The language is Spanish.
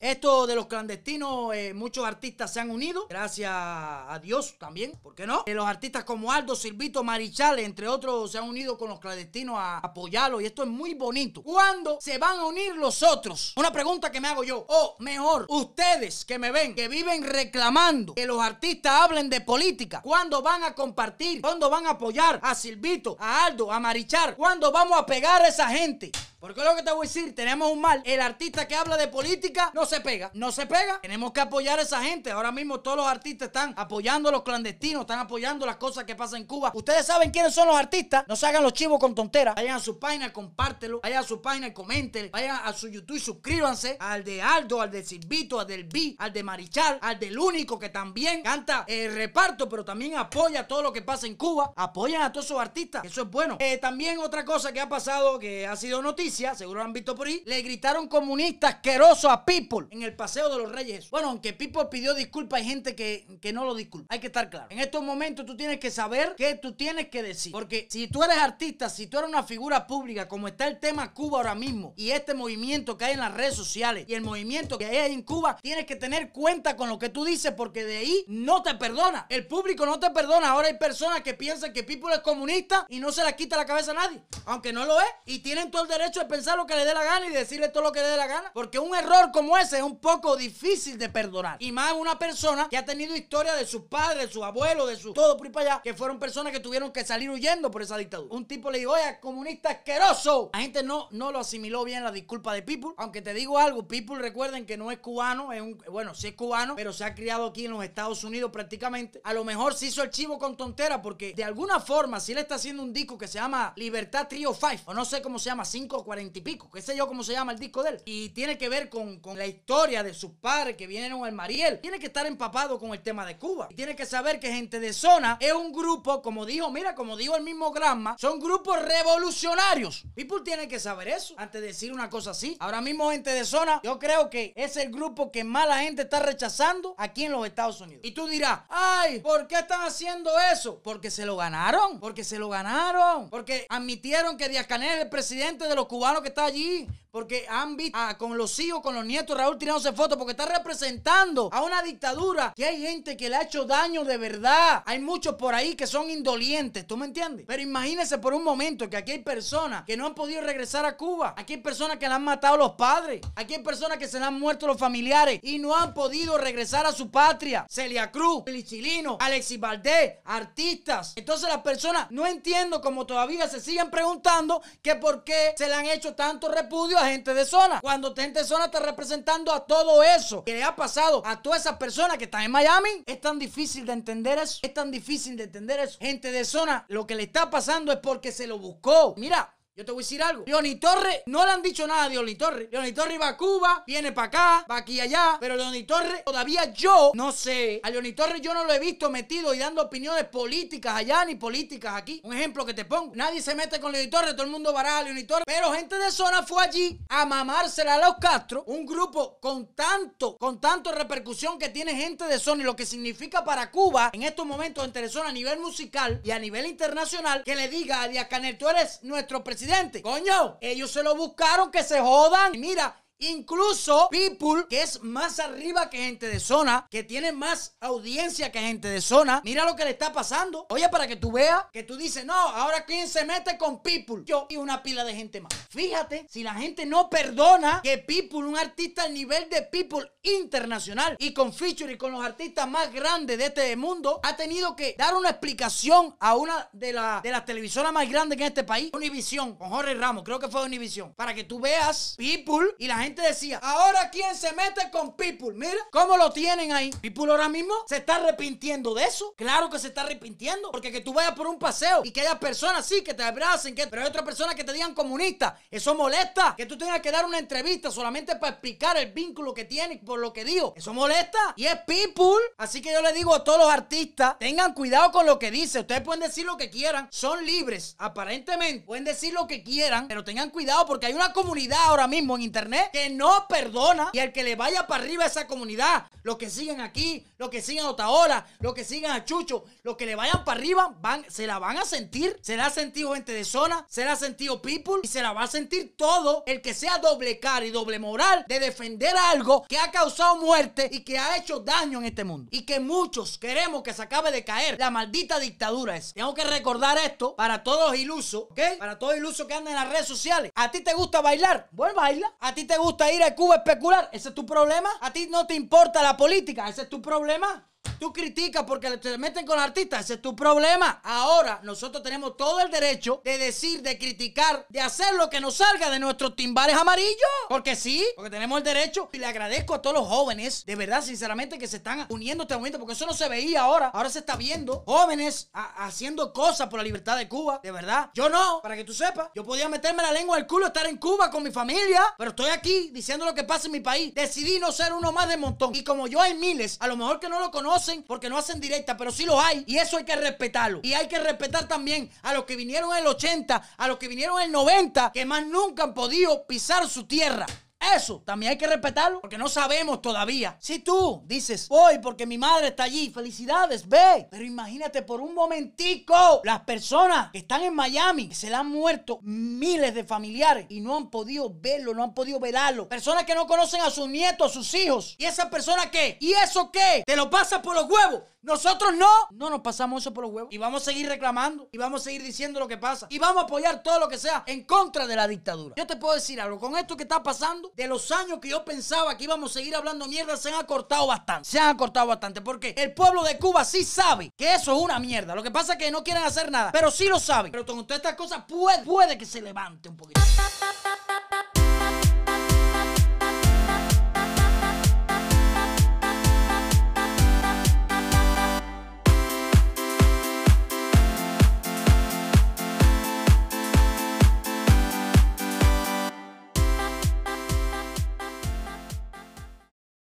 Esto de los clandestinos, eh, muchos artistas se han unido, gracias a Dios también, ¿por qué no? Eh, los artistas como Aldo, Silvito, Marichal, entre otros, se han unido con los clandestinos a apoyarlo y esto es muy bonito. ¿Cuándo se van a unir los otros? Una pregunta que me hago yo, o mejor, ustedes que me ven, que viven reclamando que los artistas hablen de política, ¿cuándo van a compartir? ¿Cuándo van a apoyar a Silvito, a Aldo, a Marichal? ¿Cuándo vamos a pegar a esa gente? Porque lo que te voy a decir, tenemos un mal. El artista que habla de política no se pega. No se pega. Tenemos que apoyar a esa gente. Ahora mismo todos los artistas están apoyando a los clandestinos, están apoyando las cosas que pasan en Cuba. Ustedes saben quiénes son los artistas. No se hagan los chivos con tonteras. Vayan a su página, compártelo. Vayan a su página y coméntenle. Vayan a su YouTube y suscríbanse al de Aldo, al de Silvito, al del B, al de Marichal, al del único que también canta el reparto, pero también apoya todo lo que pasa en Cuba. Apoyan a todos esos artistas. Eso es bueno. Eh, también otra cosa que ha pasado que ha sido noticia seguro lo han visto por ahí, le gritaron comunista asqueroso a People en el Paseo de los Reyes. Bueno, aunque People pidió disculpas, hay gente que, que no lo disculpa. Hay que estar claro. En estos momentos tú tienes que saber qué tú tienes que decir. Porque si tú eres artista, si tú eres una figura pública, como está el tema Cuba ahora mismo, y este movimiento que hay en las redes sociales, y el movimiento que hay en Cuba, tienes que tener cuenta con lo que tú dices, porque de ahí no te perdona. El público no te perdona. Ahora hay personas que piensan que People es comunista y no se la quita la cabeza a nadie. Aunque no lo es. Y tienen todo el derecho de pensar lo que le dé la gana y decirle todo lo que le dé la gana. Porque un error como ese es un poco difícil de perdonar. Y más una persona que ha tenido historia de sus padres, de sus abuelos, de su todo por para allá, que fueron personas que tuvieron que salir huyendo por esa dictadura. Un tipo le dijo, oye, comunista asqueroso. La gente no, no lo asimiló bien la disculpa de People. Aunque te digo algo, People recuerden que no es cubano, es un, bueno, sí es cubano, pero se ha criado aquí en los Estados Unidos prácticamente. A lo mejor se hizo el chivo con tontera porque de alguna forma, si él está haciendo un disco que se llama Libertad Trio 5, o no sé cómo se llama, 540 y pico, qué sé yo cómo se llama el disco de él. Y tiene que ver con, con la historia de sus padres que vienen al Mariel. Tiene que estar empapado con el tema de Cuba. Y tiene que saber que gente de zona es un grupo, como dijo, mira, como dijo el mismo Gramma, son grupos revolucionarios. People tiene que saber eso antes de decir una cosa así. Ahora mismo gente de zona, yo creo que es el grupo que más la gente está rechazando aquí en los Estados Unidos. Y tú dirás, ay, ¿por qué están haciendo eso? Porque se lo ganaron, porque se lo ganaron, porque admitieron que Díaz Canel es el presidente de los cubanos que está allí. Porque han visto con los hijos, con los nietos, Raúl tirándose fotos, porque está representando a una dictadura que hay gente que le ha hecho daño de verdad. Hay muchos por ahí que son indolientes, ¿tú me entiendes? Pero imagínese por un momento que aquí hay personas que no han podido regresar a Cuba. Aquí hay personas que le han matado los padres. Aquí hay personas que se le han muerto los familiares y no han podido regresar a su patria. Celia Cruz, Chilino, Alexis Valdés, artistas. Entonces las personas no entiendo cómo todavía se siguen preguntando que por qué se le han hecho tanto repudio a gente de zona. Cuando gente de zona está representando a todo eso que le ha pasado a todas esas personas que están en Miami, es tan difícil de entender eso. Es tan difícil de entender eso. Gente de zona, lo que le está pasando es porque se lo buscó. Mira, yo te voy a decir algo. Leoni Torres, no le han dicho nada a Leoni Torres. Leoni Torres va a Cuba, viene para acá, va aquí y allá. Pero Leoni Torres, todavía yo no sé. A Leoni Torres yo no lo he visto metido y dando opiniones políticas allá ni políticas aquí. Un ejemplo que te pongo. Nadie se mete con Leoni Torres, todo el mundo baraja a Leoni Torres. Pero gente de zona fue allí a mamársela a los Castro. Un grupo con tanto, con tanto repercusión que tiene gente de zona y lo que significa para Cuba en estos momentos entre zona a nivel musical y a nivel internacional que le diga a Díaz Canel, tú eres nuestro presidente Coño, ellos se lo buscaron que se jodan. Mira, Incluso People, que es más arriba que gente de zona, que tiene más audiencia que gente de zona, mira lo que le está pasando. Oye, para que tú veas que tú dices, no, ahora quién se mete con People. Yo y una pila de gente más. Fíjate, si la gente no perdona que People, un artista al nivel de People internacional y con feature y con los artistas más grandes de este mundo, ha tenido que dar una explicación a una de, de las televisoras más grandes que en este país, Univision, con Jorge Ramos, creo que fue Univision, para que tú veas People y la gente decía, ahora quién se mete con People. Mira cómo lo tienen ahí. People ahora mismo se está arrepintiendo de eso. Claro que se está arrepintiendo. Porque que tú vayas por un paseo y que haya personas sí que te abracen, que, pero hay otras personas que te digan comunista. Eso molesta. Que tú tengas que dar una entrevista solamente para explicar el vínculo que tiene por lo que digo. Eso molesta. Y es People. Así que yo le digo a todos los artistas, tengan cuidado con lo que dicen. Ustedes pueden decir lo que quieran. Son libres, aparentemente. Pueden decir lo que quieran, pero tengan cuidado porque hay una comunidad ahora mismo en internet que no perdona y el que le vaya para arriba a esa comunidad, los que siguen aquí, los que siguen a Otaola, los que siguen a Chucho, los que le vayan para arriba, van, se la van a sentir. Se la ha sentido gente de zona, se la ha sentido people y se la va a sentir todo el que sea doble cara y doble moral de defender algo que ha causado muerte y que ha hecho daño en este mundo. Y que muchos queremos que se acabe de caer la maldita dictadura es. Tengo que recordar esto para todos ilusos, ¿ok? Para todos ilusos que andan en las redes sociales. ¿A ti te gusta bailar? Bueno, baila. ¿A ti te gusta ir a Cuba a especular? ¿Ese es tu problema? ¿A ti no te importa la política? ¿Ese es tu problema? Tú criticas porque te meten con los artistas, ese es tu problema. Ahora, nosotros tenemos todo el derecho de decir, de criticar, de hacer lo que nos salga de nuestros timbales amarillos. Porque sí, porque tenemos el derecho. Y le agradezco a todos los jóvenes, de verdad, sinceramente, que se están uniendo a este momento, porque eso no se veía ahora. Ahora se está viendo jóvenes haciendo cosas por la libertad de Cuba, de verdad. Yo no, para que tú sepas. Yo podía meterme la lengua al culo, estar en Cuba con mi familia, pero estoy aquí diciendo lo que pasa en mi país. Decidí no ser uno más de montón. Y como yo hay miles, a lo mejor que no lo conocen porque no hacen directa, pero sí lo hay. Y eso hay que respetarlo. Y hay que respetar también a los que vinieron en el 80, a los que vinieron en el 90, que más nunca han podido pisar su tierra. Eso también hay que respetarlo porque no sabemos todavía. Si tú dices, voy porque mi madre está allí, felicidades, ve. Pero imagínate por un momentico las personas que están en Miami, se le han muerto miles de familiares y no han podido verlo, no han podido velarlo. Personas que no conocen a sus nietos, a sus hijos. ¿Y esa persona qué? ¿Y eso qué? ¿Te lo pasa por los huevos? Nosotros no, no nos pasamos eso por los huevos. Y vamos a seguir reclamando. Y vamos a seguir diciendo lo que pasa. Y vamos a apoyar todo lo que sea en contra de la dictadura. Yo te puedo decir algo. Con esto que está pasando, de los años que yo pensaba que íbamos a seguir hablando mierda, se han acortado bastante. Se han acortado bastante. Porque el pueblo de Cuba sí sabe que eso es una mierda. Lo que pasa es que no quieren hacer nada. Pero sí lo saben. Pero con todas estas cosas puede, puede que se levante un poquito.